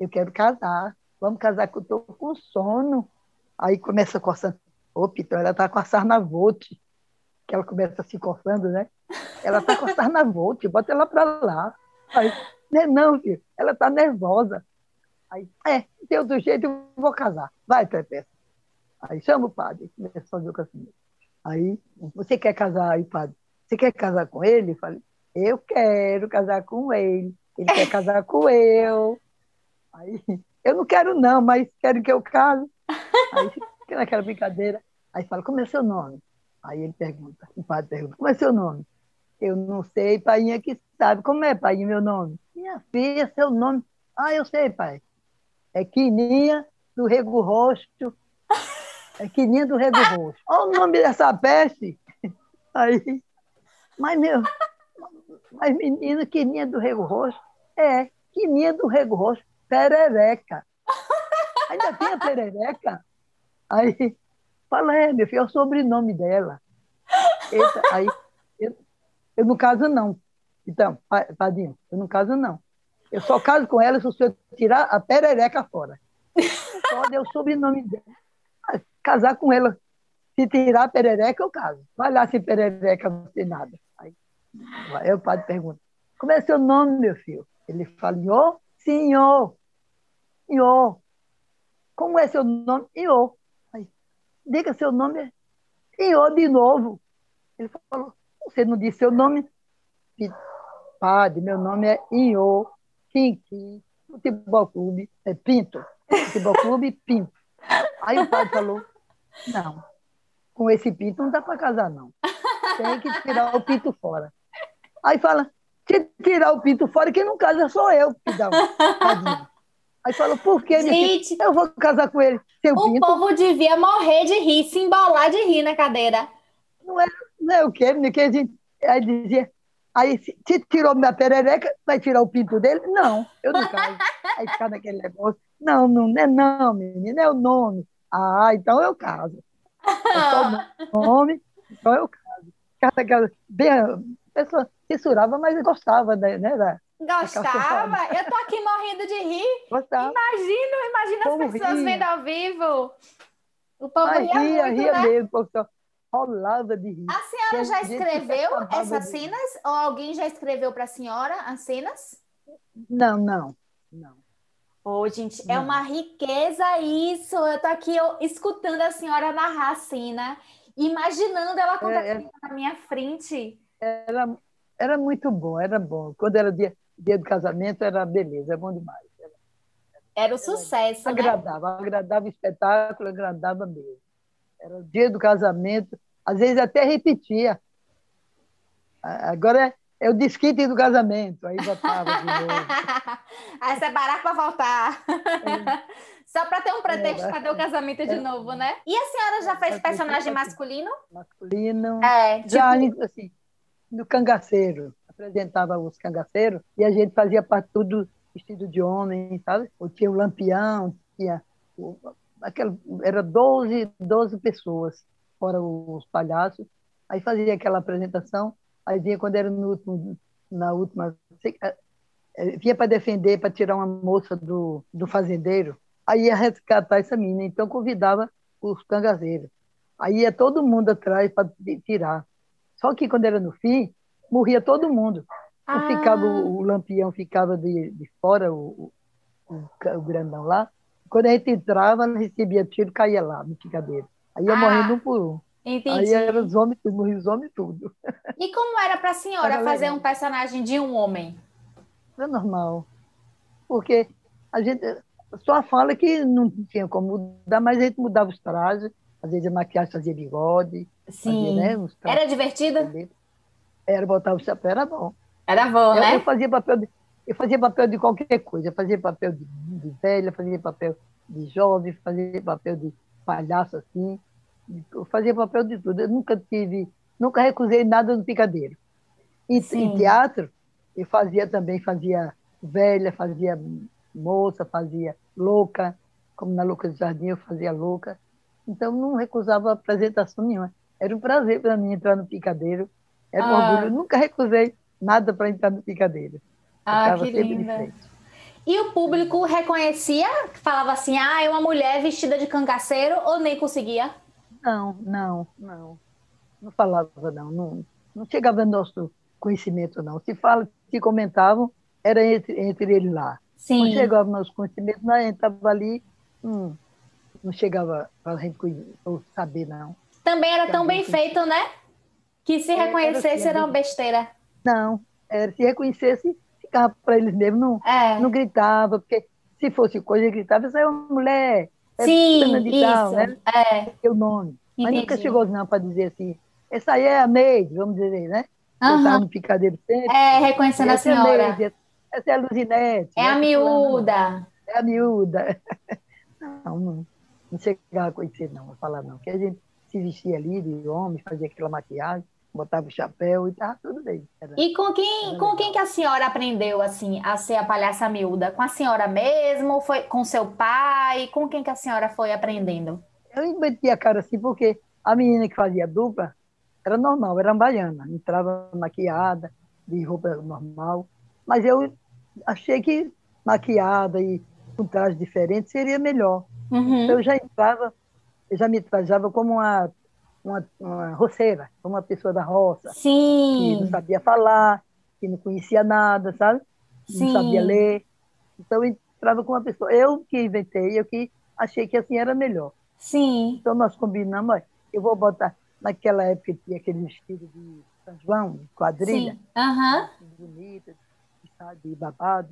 eu quero casar. Vamos casar que eu com sono. Aí começa coçar. Opa, então ela está com a sarnavote. Que ela começa se coçando, né? Ela está com a sarnavote, bota ela para lá. Aí, não, é não, filho, ela está nervosa. Aí, é, de outro jeito eu vou casar. Vai, Pepe. Aí chama o padre, começa a fazer o casamento. Aí, você quer casar aí, padre? Você quer casar com ele? Eu falei, eu quero casar com ele, ele quer casar com eu. Aí, eu não quero não, mas quero que eu case. Aí fica naquela brincadeira. Aí fala, como é seu nome? Aí ele pergunta, o padre pergunta, como é seu nome? Eu não sei, pai que sabe. Como é, pai, meu nome? Minha filha, seu nome. Ah, eu sei, pai. É Quininha do Rego Roxo. É Quininha do Rego Roxo. Olha o nome dessa peste. Aí, mas meu, mas, menina, quininha do Rego Roxo? É, quininha do Rego Roxo, perereca. Ainda tem a perereca? Aí, fala, é, meu filho, é o sobrenome dela. Aí, eu, eu não caso, não. Então, Padinho, eu não caso, não. Eu só caso com ela se o senhor tirar a perereca fora. Pode, é o sobrenome dela. Casar com ela. Se tirar a perereca, eu caso. Vai lá sem perereca, não tem nada. Aí o padre pergunta: Como é seu nome, meu filho? Ele fala: Iô, senhor. Iô. Como é seu nome? Iô. Aí, Diga seu nome. Iô de novo. Ele falou: Você não disse seu nome? Padre, meu nome é Iô Quinquim, Futebol Clube, é Pinto. Futebol Clube Pinto. Aí o padre falou: Não, com esse pinto não dá para casar, não. Tem que tirar o pinto fora. Aí fala, se tirar o pinto fora, quem não casa sou eu que dá Aí fala, por que Gente, eu vou casar com ele? O pinto? povo devia morrer de rir, se embolar de rir na cadeira. Não é, não é o quê, que a gente aí dizia, aí se, tirou minha perereca, vai tirar o pinto dele? Não, eu não caso. aí fica naquele negócio, não, não, não é não, menina, é o nome. Ah, então eu caso. É só o nome, então eu caso. Cada, bem, pessoa censurava, mas gostava, né? Da, Gostava? Eu tô aqui morrendo de rir. Gostava. Imagino, imagina Como as pessoas ria. vendo ao vivo. O povo mas ria, ria, muito, ria né? mesmo, rolava de rir. A senhora já escreveu essas cenas? Ou alguém já escreveu para a senhora as cenas? Não, não, não. Ô, oh, gente, é uma riqueza isso. Eu tô aqui eu, escutando a senhora narrar assim, né? Imaginando ela acontecendo é, é, na minha frente. Era, era muito bom, era bom. Quando era dia, dia do casamento, era beleza, é bom demais. Era, era o sucesso, era, né? Agradava, agradava o espetáculo, agradava mesmo. Era o dia do casamento, às vezes até repetia. Agora é, é o desquite do casamento, aí voltava de novo. aí separar para voltar. É. Só para ter um pretexto é, para ter o casamento de é. novo, né? E a senhora já fez personagem masculino? Masculino. É, tipo... Já, assim, no cangaceiro. Apresentava os cangaceiros e a gente fazia parte tudo vestido de homem, sabe? Ou tinha o lampião, tinha... Aquela, era 12, 12 pessoas, fora os palhaços. Aí fazia aquela apresentação Aí vinha quando era no último, na última. Eh, eh, vinha para defender, para tirar uma moça do, do fazendeiro. Aí ia resgatar essa menina. Então convidava os cangazeiros. Aí ia todo mundo atrás para tirar. Só que quando era no fim, morria todo mundo. Ah. Ficava, o, o, lampião ficava de, de fora, o, o, o, grandão lá. Quando a gente entrava, recebia tiro, caía lá no picadeiro. Aí ia ah. morrendo um por um. Entendi. Aí eram os homens tudo, morria os homens tudo. E como era para a senhora era fazer legal. um personagem de um homem? Era normal. Porque a gente só fala que não tinha como mudar, mas a gente mudava os trajes, às vezes a maquiagem fazia bigode. Sim. Fazia, né, era divertida? Era, botar o chapéu, era bom. Era bom, eu, né? Eu fazia papel de, eu fazia papel de qualquer coisa. Eu fazia papel de, de velha, fazia papel de jovem, fazia papel de palhaço assim eu fazia papel de tudo. Eu nunca tive, nunca recusei nada no picadeiro. E, em teatro, eu fazia também, fazia velha, fazia moça, fazia louca, como na Louca do Jardim eu fazia louca. Então não recusava apresentação nenhuma. Era um prazer para mim entrar no picadeiro. Era um ah. orgulho. Eu nunca recusei nada para entrar no picadeiro. Ah, que linda. E o público reconhecia, falava assim, ah, é uma mulher vestida de cangaceiro, ou nem conseguia? Não, não, não. Não falava, não. Não, não chegava no nosso conhecimento, não. Se fala, se comentavam, era entre, entre eles lá. Sim. Não chegava no nosso conhecimento, não, a gente estava ali, hum, não chegava para a gente saber, não. Também era tão bem feito, né? Que se reconhecesse era, assim, era uma besteira. Não, era, se reconhecesse, ficava para eles mesmo, não, é. não gritava, porque se fosse coisa, gritava, isso é uma mulher, é Sim, de isso. Tal, né? É. o nome. Entendi. Mas nunca chegou não para dizer assim, essa aí é a Neide, vamos dizer, né? Uhum. Tá no picadeiro sempre. É, reconhecendo a é senhora. É Neide, essa é a Luzinete. É né? a miúda. É a miúda. Não, não, não chegava a conhecer, não, a falar não. Porque a gente se vestia ali de homem, fazia aquela maquiagem, botava o chapéu e tava tudo bem. Era, e com quem, com quem que a senhora aprendeu assim a ser a palhaça miúda? Com a senhora mesmo? Foi com seu pai? Com quem que a senhora foi aprendendo? Eu inventei a cara assim porque a menina que fazia dupla era normal, era baiana, entrava maquiada, de roupa normal, mas eu achei que maquiada e com traje diferente seria melhor. Uhum. Então eu já entrava, eu já me trajava como uma uma, uma roceira, uma pessoa da roça. Sim. Que não sabia falar, que não conhecia nada, sabe? Sim. Não sabia ler. Então eu entrava com uma pessoa. Eu que inventei, eu que achei que assim era melhor. Sim. Então nós combinamos, olha, eu vou botar. Naquela época tinha aquele vestido de São João, de quadrilha. Sim. Uhum. Bonito, de babado.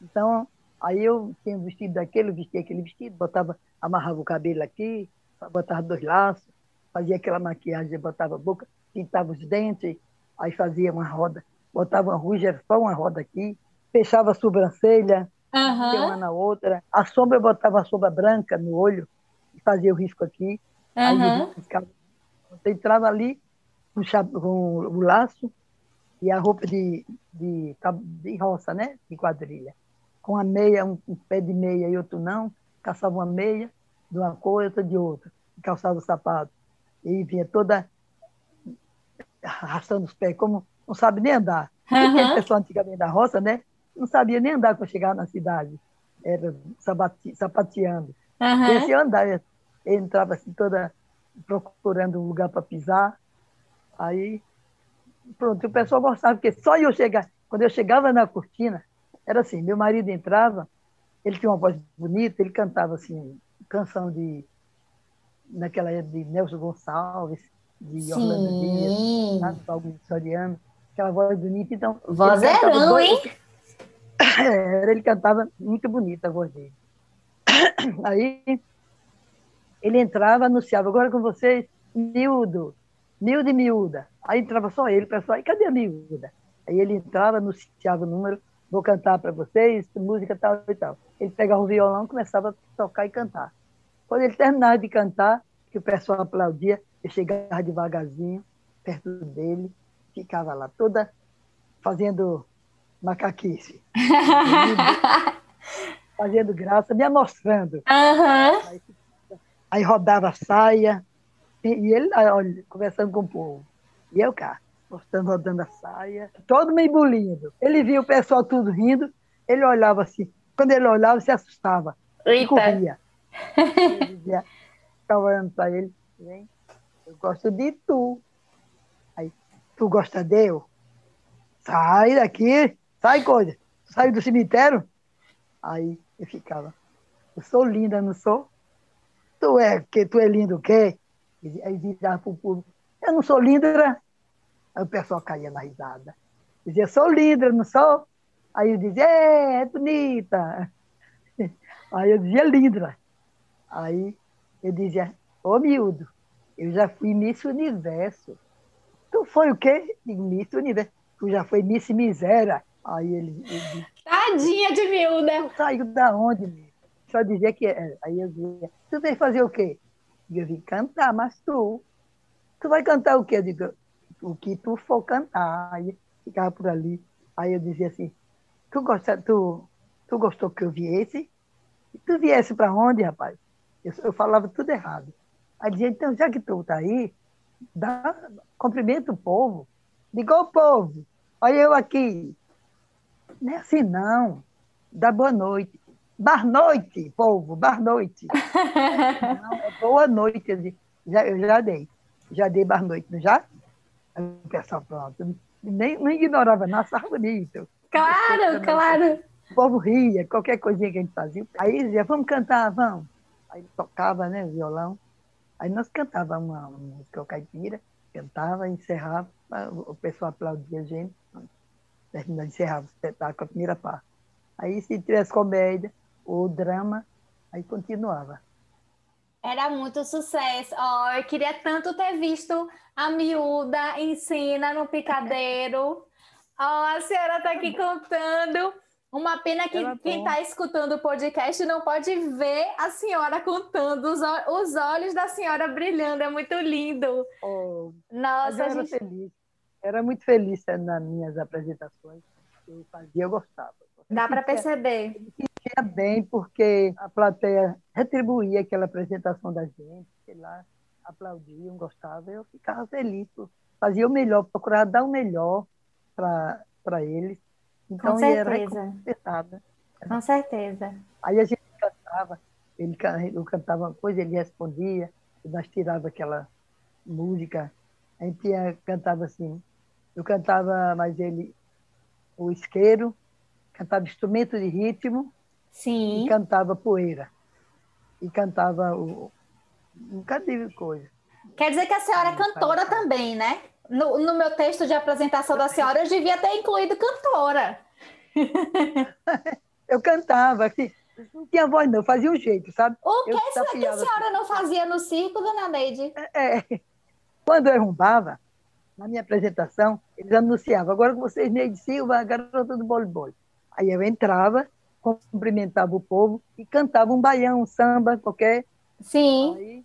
Então, aí eu tinha um vestido daquele, vestia aquele vestido, botava, amarrava o cabelo aqui, botava dois laços, fazia aquela maquiagem, botava a boca, pintava os dentes, aí fazia uma roda, botava uma ruja, era só uma roda aqui, fechava a sobrancelha, uhum. uma na outra. A sombra, eu botava a sombra branca no olho, e fazia o risco aqui. Uhum. Aí ficava, você entrava ali com, com, o laço e a roupa de, de, de roça, né? De quadrilha. Com a meia, um, um, pé de meia e outro não, caçava uma meia de uma cor e outra de outra, calçava o sapato e vinha toda arrastando os pés, como não sabe nem andar. Uhum. A pessoa antigamente da roça, né? Não sabia nem andar quando chegava na cidade. Era sapateando. Uhum. E assim andar, ele entrava assim toda procurando um lugar para pisar. Aí, pronto, o pessoal gostava, porque só eu chegar, quando eu chegava na cortina, era assim, meu marido entrava, ele tinha uma voz bonita, ele cantava assim, canção de naquela época de Nelson Gonçalves, de Sim. Orlando Dias, sabe, Paulo Soriano, aquela voz bonita, então. Vozerão, hein? Era, ele cantava muito bonita a voz dele. Aí ele entrava, anunciava, agora com vocês, miúdo, miúdo e miúda. Aí entrava só ele, o pessoal, e cadê a miúda? Aí ele entrava, anunciava o número, vou cantar para vocês, música tal e tal. Ele pegava o violão, começava a tocar e cantar. Quando ele terminava de cantar, que o pessoal aplaudia, eu chegava devagarzinho perto dele, ficava lá toda fazendo macaquice, fazendo graça, me amostrando. Uhum. Aí, aí, rodava a saia, e, e ele olha, conversando com o povo. E eu cá, mostrando, rodando a saia, todo meio bulindo. Ele via o pessoal tudo rindo, ele olhava assim. Quando ele olhava, se assustava. E corria. Ficava olhando para ele, vem, eu gosto de tu. Aí, tu gosta de eu? Sai daqui, sai coisa, sai do cemitério. Aí eu ficava, eu sou linda, não sou? Tu é, que tu é lindo o quê? Aí virava para o público, eu não sou linda. Aí o pessoal caía na risada. Dizia, sou linda, não sou? Aí eu dizia, é, é bonita. Aí eu dizia, linda. Aí eu dizia, ô miúdo, eu já fui Miss Universo. Tu foi o quê? Digo, Miss Universo. Tu já foi Miss Miséria. Aí ele, ele disse, Tadinha de miúda. Saiu da onde, meu? Só dizia que. É. Aí eu dizia, tu veio fazer o quê? Eu vim cantar, mas tu. Tu vai cantar o quê? Eu digo, o que tu for cantar. Aí ficava por ali. Aí eu dizia assim, tu, gosta, tu, tu gostou que eu viesse? Tu viesse para onde, rapaz? Eu, eu, falava tudo errado. Aí dizia, então, já que tu está aí, dá, cumprimenta o povo. Diga ao povo, olha eu aqui. Não é assim, não. Dá boa noite. Boa noite, povo, boa noite. não, é boa noite. Eu, já, eu já dei. Já dei boa noite, não já? Aí o pessoal, pronto. Nem, não ignorava, não, achava bonito. Claro, claro. O povo ria, qualquer coisinha que a gente fazia. Aí dizia, vamos cantar, vamos. Aí tocava, né, violão. Aí nós cantávamos uma, música o caipira, cantava, encerrava, o pessoal aplaudia a gente, terminava, encerrava o espetáculo, a primeira parte. Aí se tivesse comédia ou drama, aí continuava. Era muito sucesso. Oh, eu queria tanto ter visto a miúda em cena no picadeiro. Oh, a senhora está aqui contando. Uma pena que quem está escutando o podcast não pode ver a senhora contando, os, os olhos da senhora brilhando, é muito lindo. Oh, Nossa, eu gente... era feliz. Era muito feliz nas minhas apresentações. Eu fazia, eu gostava. Dá para perceber. Eu sentia bem porque a plateia retribuía aquela apresentação da gente, sei lá, aplaudiam, gostavam. Eu ficava feliz, fazia o melhor, procurava dar o melhor para eles então, Com certeza. Era Com certeza. Aí a gente cantava, ele, eu cantava uma coisa, ele respondia, nós tirava aquela música. A gente ia, cantava assim, eu cantava, mas ele, o isqueiro, cantava instrumento de ritmo Sim. e cantava poeira. E cantava o, um bocadinho de coisa. Quer dizer que a senhora é cantora também, né? No, no meu texto de apresentação da senhora, eu devia ter incluído cantora. eu cantava, assim, não tinha voz, não, fazia um jeito, sabe? O que, que a senhora assim. não fazia no circo, dona Neide? É, é. Quando eu arrombava, na minha apresentação, eles anunciavam, agora com vocês, Neide Silva, a garota do bolo Aí eu entrava, cumprimentava o povo e cantava um baião, um samba, qualquer. Sim. Aí,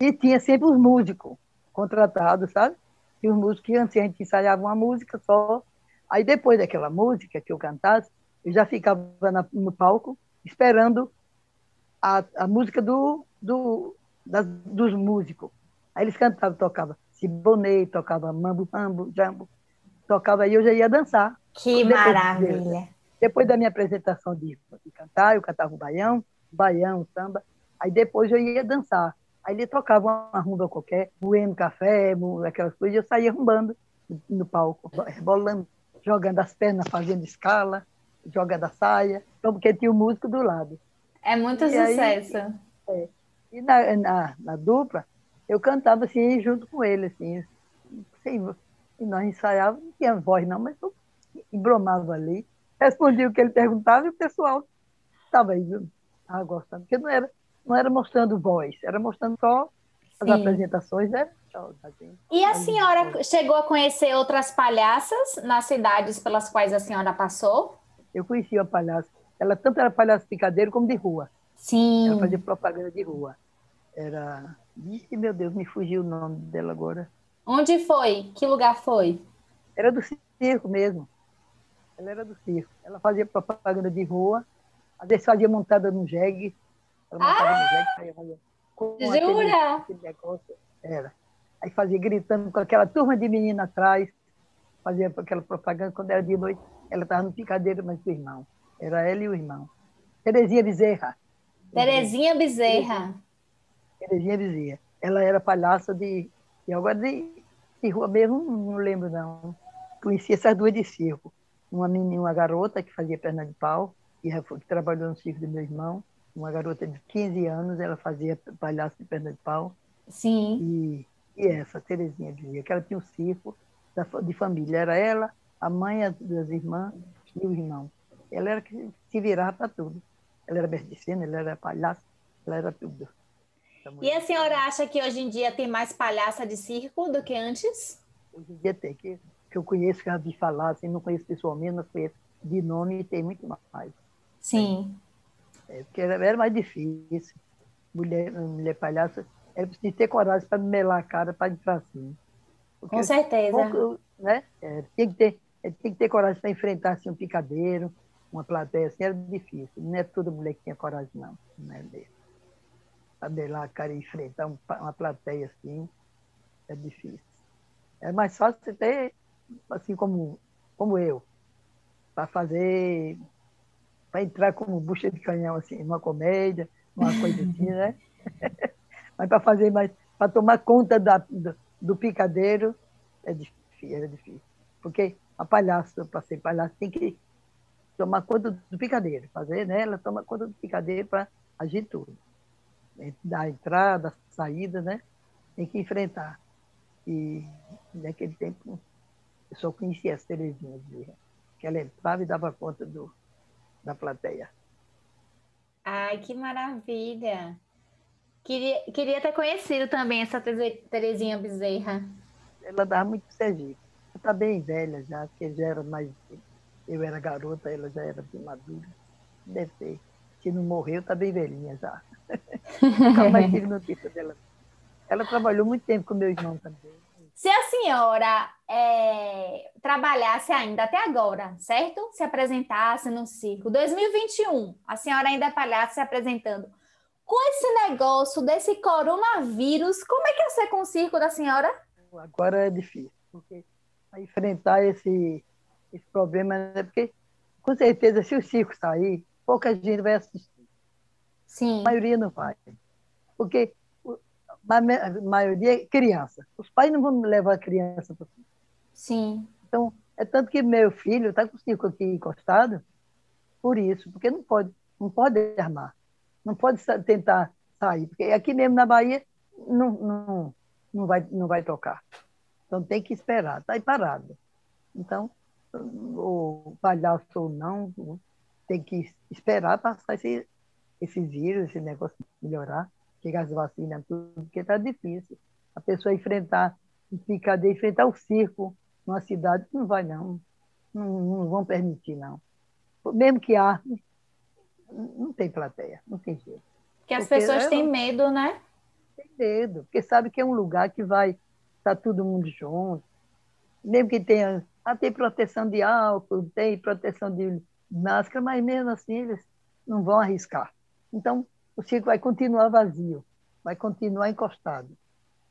e tinha sempre os músicos contratados, sabe? E os músicos que antes a gente ensaiava uma música só. Aí depois daquela música que eu cantasse, eu já ficava na, no palco esperando a, a música do, do, das, dos músicos. Aí eles cantavam, tocavam Siboney, tocava Mambo, Mambo, Jambo, tocava e eu já ia dançar. Que depois maravilha! De, depois da minha apresentação de, de cantar, eu cantava o baião, baião, samba, aí depois eu ia dançar. Aí ele tocava uma rumba qualquer, moendo café, aquelas coisas, e eu saía rumbando no palco, rebolando, jogando as pernas, fazendo escala, jogando a saia. porque tinha o músico do lado. É muito E sucesso. aí- É. E na, na, na dupla, eu cantava assim, junto com ele, assim. Sem, e nós ensaiávamos, não tinha voz não, mas eu embromava ali, respondia o que ele perguntava e o pessoal estava aí, viu? Tava gostando. Porque não era, não era mostrando voz, era mostrando só as Sim. apresentações, né? E a senhora chegou a conhecer outras palhaças nas cidades pelas quais a senhora passou? Eu conhecia a palhaça. Ela tanto era palhaça picadeiro como de rua. Sim. Ela fazia propaganda de rua. Era. Meu Deus, me fugiu o nome dela agora. Onde foi? Que lugar foi? Era do circo mesmo. Ela era do circo. Ela fazia propaganda de rua, às vezes fazia montada no jegue. Saía fazia com Jura? aquele negócio. Era. Aí fazia gritando com aquela turma de menina atrás, fazia aquela propaganda. Quando era de noite, ela estava no picadeiro, mas o irmão. Era ela e o irmão. Terezinha Bezerra. Terezinha Bezerra. Terezinha Bezerra. Ela era palhaça de. E agora de, de rua mesmo, não lembro não. Conheci essas duas de circo. Uma menina, uma garota que fazia perna de pau, e que trabalhou no circo do meu irmão. Uma garota de 15 anos, ela fazia palhaço de perna de pau. Sim. E, e essa, Terezinha Bezerra, que ela tinha um circo da de família. Era ela, a mãe, as duas irmãs e o irmão. Ela era que se virava para tudo. Ela era berdicina, ela era palhaça, ela era tudo. E a senhora acha que hoje em dia tem mais palhaça de circo do que antes? Hoje em dia tem, que, que eu conheço, que eu vi falar, assim, não conheço pessoalmente, mas conheço de nome e tem muito mais. Sim. É, porque era, mais difícil. Mulher, mulher palhaça, era preciso ter coragem para melar a cara para para cima. Porque Com certeza. pouco, né? É, tinha, que ter, é, tinha que ter coragem para enfrentar assim, um picadeiro, uma plateia, assim, era difícil. Não é toda mulher que tinha coragem, não. não é mesmo. Para melar a cara e enfrentar um uma plateia assim, é difícil. É mais fácil ter, assim como, como eu, para fazer, para entrar como bucha de canhão, assim, numa comédia, uma coisa assim, né? Mas para fazer mais, para tomar conta da, do, do picadeiro, é difícil, era difícil. Porque a palhaça, para ser palhaço, tem que tomar conta do picadeiro, fazer, né? Ela toma conta do picadeiro para agir tudo. Da entrada, saída, né? Tem que enfrentar. E naquele tempo eu só conhecia as Terezinhas, que ela entrava e dava conta do, da plateia. Ai, que maravilha. Queria, queria ter conhecido também essa Terezinha Bezerra. Ela dava muito Sergipe. Ela está bem velha já, porque já era mais. Eu era garota, ela já era bem madura. Deve ter. Se não morreu, está bem velhinha já. Nunca mais tive notícia dela. Ela trabalhou muito tempo com meu irmão também. Se a senhora é, trabalhasse ainda até agora, certo? Se apresentasse no circo, 2021, a senhora ainda é palhaça se apresentando. Com esse negócio desse coronavírus, como é que ia ser com o circo da senhora? Agora é difícil, porque para enfrentar esse, esse problema, né? porque com certeza se o circo sair, pouca gente vai assistir. Sim, A maioria não vai. Porque ma- a maioria é criança. Os pais não vão levar a criança para sim, Então, é tanto que meu filho está com o circo aqui encostado por isso, porque não pode, não pode armar, não pode tentar sair, porque aqui mesmo na Bahia não, não, não, vai, não vai tocar. Então tem que esperar, está aí parado. Então, o palhaço ou não, tem que esperar passar esse, esse vírus, esse negócio melhorar, chegar as vacinas, tudo, porque está difícil. A pessoa enfrentar, ficar de enfrentar o circo numa cidade, não vai não. Não, não vão permitir, não. Mesmo que arme, não tem plateia, não tem jeito. que as Porque pessoas eu- têm medo, né? Tem medo, porque sabe que é um lugar que vai estar todo mundo junto. Mesmo que tenha, ah, tem proteção de álcool, tem proteção de máscara, mas mesmo assim eles não vão arriscar. Então, o circo vai continuar vazio, vai continuar encostado,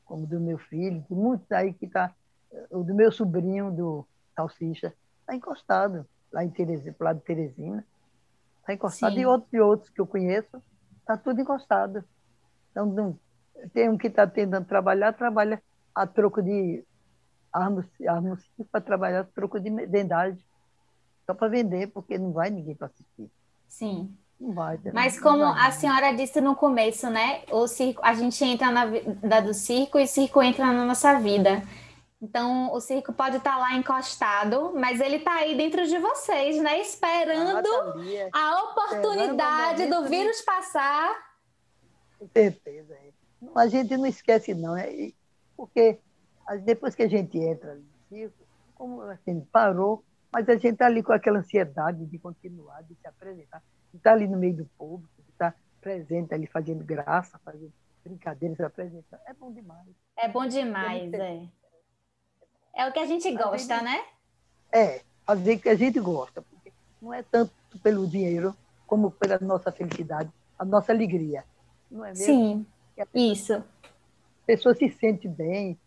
como do meu filho, de muitos aí que está, o do meu sobrinho, do Salsicha, está encostado, lá em Teresina, lado de Teresina, está encostado, Sim. e outros, e outros que eu conheço, está tudo encostado. Então, não, tem um que está tentando trabalhar, trabalha a troco de armas, armas para trabalhar a troco de vendagem, só para vender, porque não vai ninguém para assistir. Sim. Vai. Mas como a senhora disse no começo, né? O circo, a gente entra na vida do circo e o circo entra na nossa vida. Então, o circo pode estar lá encostado, mas ele está aí dentro de vocês, né? Esperando Ah, tá é. a oportunidade Esperando do momento vírus passar. Com certeza. é. A gente não esquece, não. É, porque a- depois que a gente entra no circo, como assim, parou, mas a gente está ali com aquela ansiedade de continuar, de se apresentar, de estar ali no meio do público, de estar presente ali fazendo graça, fazendo brincadeiras, se apresentando. É bom demais. É bom demais, é. É o que a gente gosta, né? É, fazer o que a gente gosta, porque não é tanto pelo dinheiro como pela nossa felicidade, a nossa alegria. Não é mesmo? Sim, Que a pessoa isso. a pessoa se sente bem,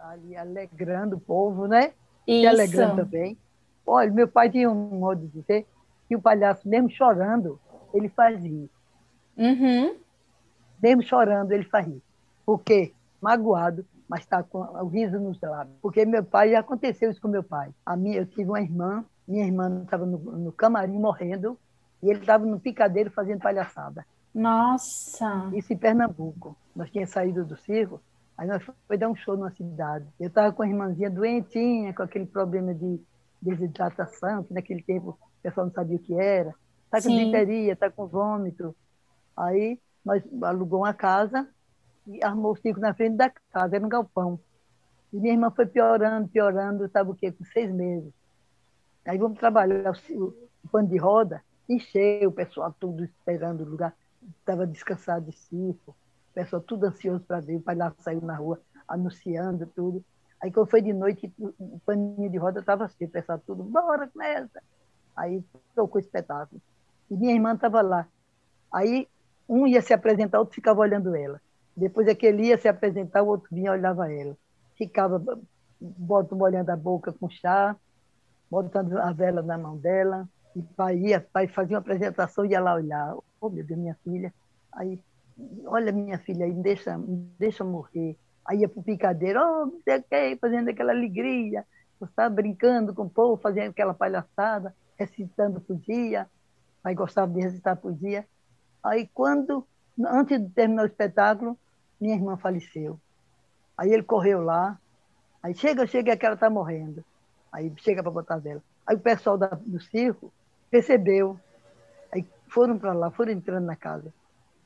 ali alegrando o povo, né? E alegrando Isso. também. Olha, meu pai tinha um modo de dizer que o palhaço, mesmo chorando, ele faz rir. Uhum. Mesmo chorando, ele faz rir. Porque magoado, mas está com o riso nos lábios. Porque meu pai, já aconteceu isso com meu pai. A minha, eu tive uma irmã, minha irmã estava no, no camarim morrendo, e ele estava no picadeiro fazendo palhaçada. Nossa. Isso em Pernambuco. Nós tínhamos saído do circo, aí nós foi dar um show numa cidade. Eu estava com a irmãzinha doentinha, com aquele problema de desidratação, que naquele tempo o pessoal não sabia o que era. Está com Sim. disenteria, está com vômito. Aí nós alugou uma casa e armou o circo na frente da casa, era um galpão. E minha irmã foi piorando, piorando, estava o quê? Com seis meses. Aí vamos trabalhar o, o pano de roda, encheu o pessoal tudo esperando o lugar. Estava descansado de circo, o pessoal tudo ansioso para ver, o palhaço saiu na rua anunciando tudo. Aí quando foi de noite, o o paninho de roda estava assim, o pessoal tudo, bora, começa. Aí tocou o espetáculo. E minha irmã estava lá. Aí um ia se apresentar, outro ficava olhando ela. Depois aquele ia se apresentar, o outro vinha olhava ela. Ficava molhando a boca com chá, botando a vela na mão dela. E pai ia, pai fazia uma apresentação ia lá olhar. Oh, meu Deus, minha filha. Aí, olha minha filha aí, deixa, deixa morrer. Aí ia para o picadeiro, oh, não sei o quê, fazendo aquela alegria. Gostava brincando com o povo, fazendo aquela palhaçada, recitando poesia. Aí gostava de recitar poesia. Aí quando, antes de terminar o espetáculo, minha irmã faleceu. Aí ele correu lá, aí chega, chega que ela está morrendo. Aí chega para botar a vela. Aí o pessoal da- do circo percebeu. Aí foram para lá, foram entrando na casa.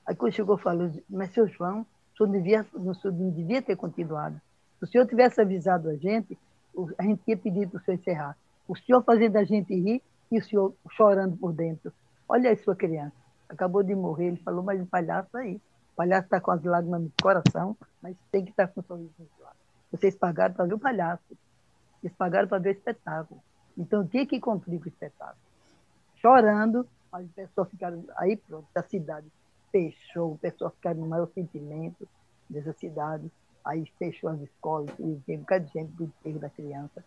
Aí quando chegou, falou, mas seu João, o senhor, devia, o senhor não devia ter continuado. Se o senhor tivesse avisado a gente, a gente tinha pedido para o senhor encerrar. O senhor fazendo a gente rir e o senhor chorando por dentro. Olha aí sua criança. Acabou de morrer, ele falou, mas o palhaço aí. O palhaço está com as lágrimas no coração, mas tem que estar com um sorriso nos lábios. Vocês pagaram para ver o palhaço. Vocês pagaram para ver o espetáculo. Então tinha que cumprir com o espetáculo. Chorando, mas o pessoal ficaram. Aí pronto, a cidade fechou, o pessoal ficaram no maior sentimento dessa cidade. Aí fechou as escolas, e um bocado de gente do enterro da criança.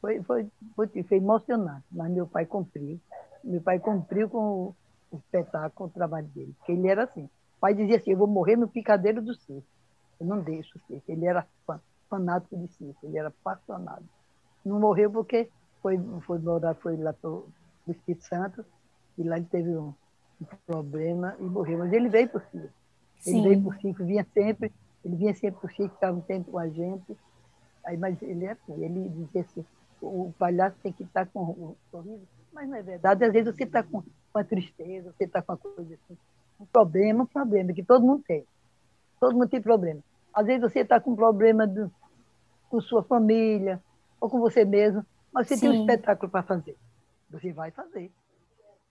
Foi, foi, foi, foi emocionante, mas meu pai cumpriu. Meu pai cumpriu com o, espetáculo, com o trabalho dele. Porque ele era assim. O pai dizia assim: eu vou morrer no picadeiro do circo. Eu não deixo o circo. Ele era fã, fanático de circo, ele era apaixonado. Não morreu porque foi, foi morar, foi lá para o Espírito Santo, e lá ele teve um, um problema e morreu. Mas ele veio para o circo. Ele Sim. veio para o circo, vinha sempre, ele vinha sempre para o circo, ficava um tempo com a gente. Aí, mas ele é assim, ele dizia assim, o palhaço tem que estar com o sorriso, mas não é verdade. Às vezes você está com uma tristeza, você está com uma coisa assim, um problema, um problema que todo mundo tem. Todo mundo tem problema. Às vezes você está com um problema do, com sua família, ou com você mesmo, mas você tem um Sim. espetáculo para fazer. Você vai fazer.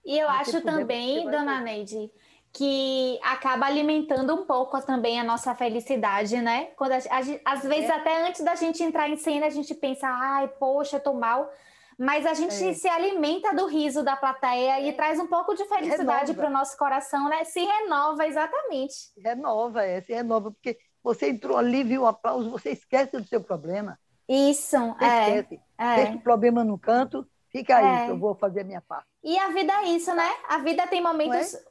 E eu acho também, dona. Neide, que acaba alimentando um pouco também a nossa felicidade, né? Quando a, a às vezes, É. até antes da gente entrar em cena, a gente pensa, ai, poxa, tô mal. Mas a gente É. se alimenta do riso da plateia e traz um pouco de felicidade para o nosso coração, né? Se renova, exatamente. Renova, é, se renova, porque você entrou ali, viu o aplauso, você esquece do seu problema. Isso, Você é, esquece. Deixa é. o problema no canto, fica aí, É. que eu vou fazer a minha parte. E a vida é isso, né? A vida tem momentos é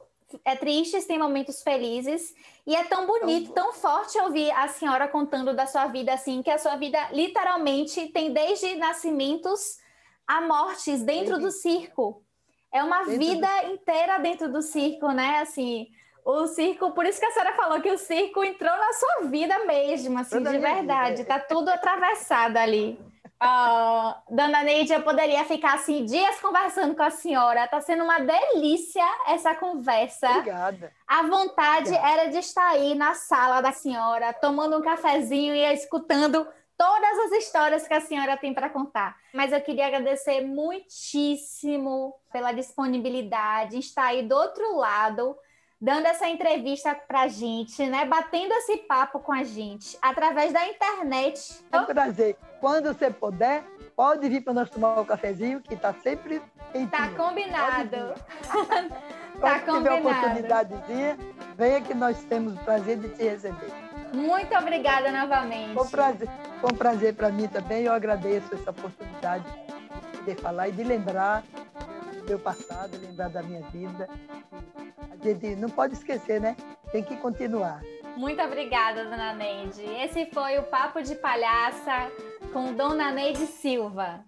tristes, tem momentos felizes, e é tão bonito, tão forte ouvir a senhora contando da sua vida assim, que a sua vida literalmente tem desde nascimentos a mortes dentro do circo. É uma dentro vida do... inteira dentro do circo, né? Assim, o circo, por isso que a senhora falou que o circo entrou na sua vida mesmo, assim, Toda de verdade. Vida. Tá tudo atravessado ali. Oh, Dona Neide, eu poderia ficar assim dias conversando com a senhora. Tá sendo uma delícia essa conversa. Obrigada. A vontade Obrigada. era de estar aí na sala da senhora, tomando um cafezinho e escutando todas as histórias que a senhora tem para contar. Mas eu queria agradecer muitíssimo pela disponibilidade, estar aí do outro lado dando essa entrevista para a gente, né? Batendo esse papo com a gente através da internet. É um prazer. Quando você puder, pode vir para nós tomar um cafezinho, que está sempre quentinho. Tá combinado. tá Quando combinado. tiver oportunidadezinha, venha que nós temos o prazer de te receber. Muito obrigada novamente. Foi um prazer, foi um prazer para mim também. Eu agradeço essa oportunidade de falar e de lembrar meu passado, lembrar da minha vida gente não pode esquecer, né? Tem que continuar. Muito obrigada, dona Neide. Esse foi o Papo de Palhaça com Dona Neide Silva.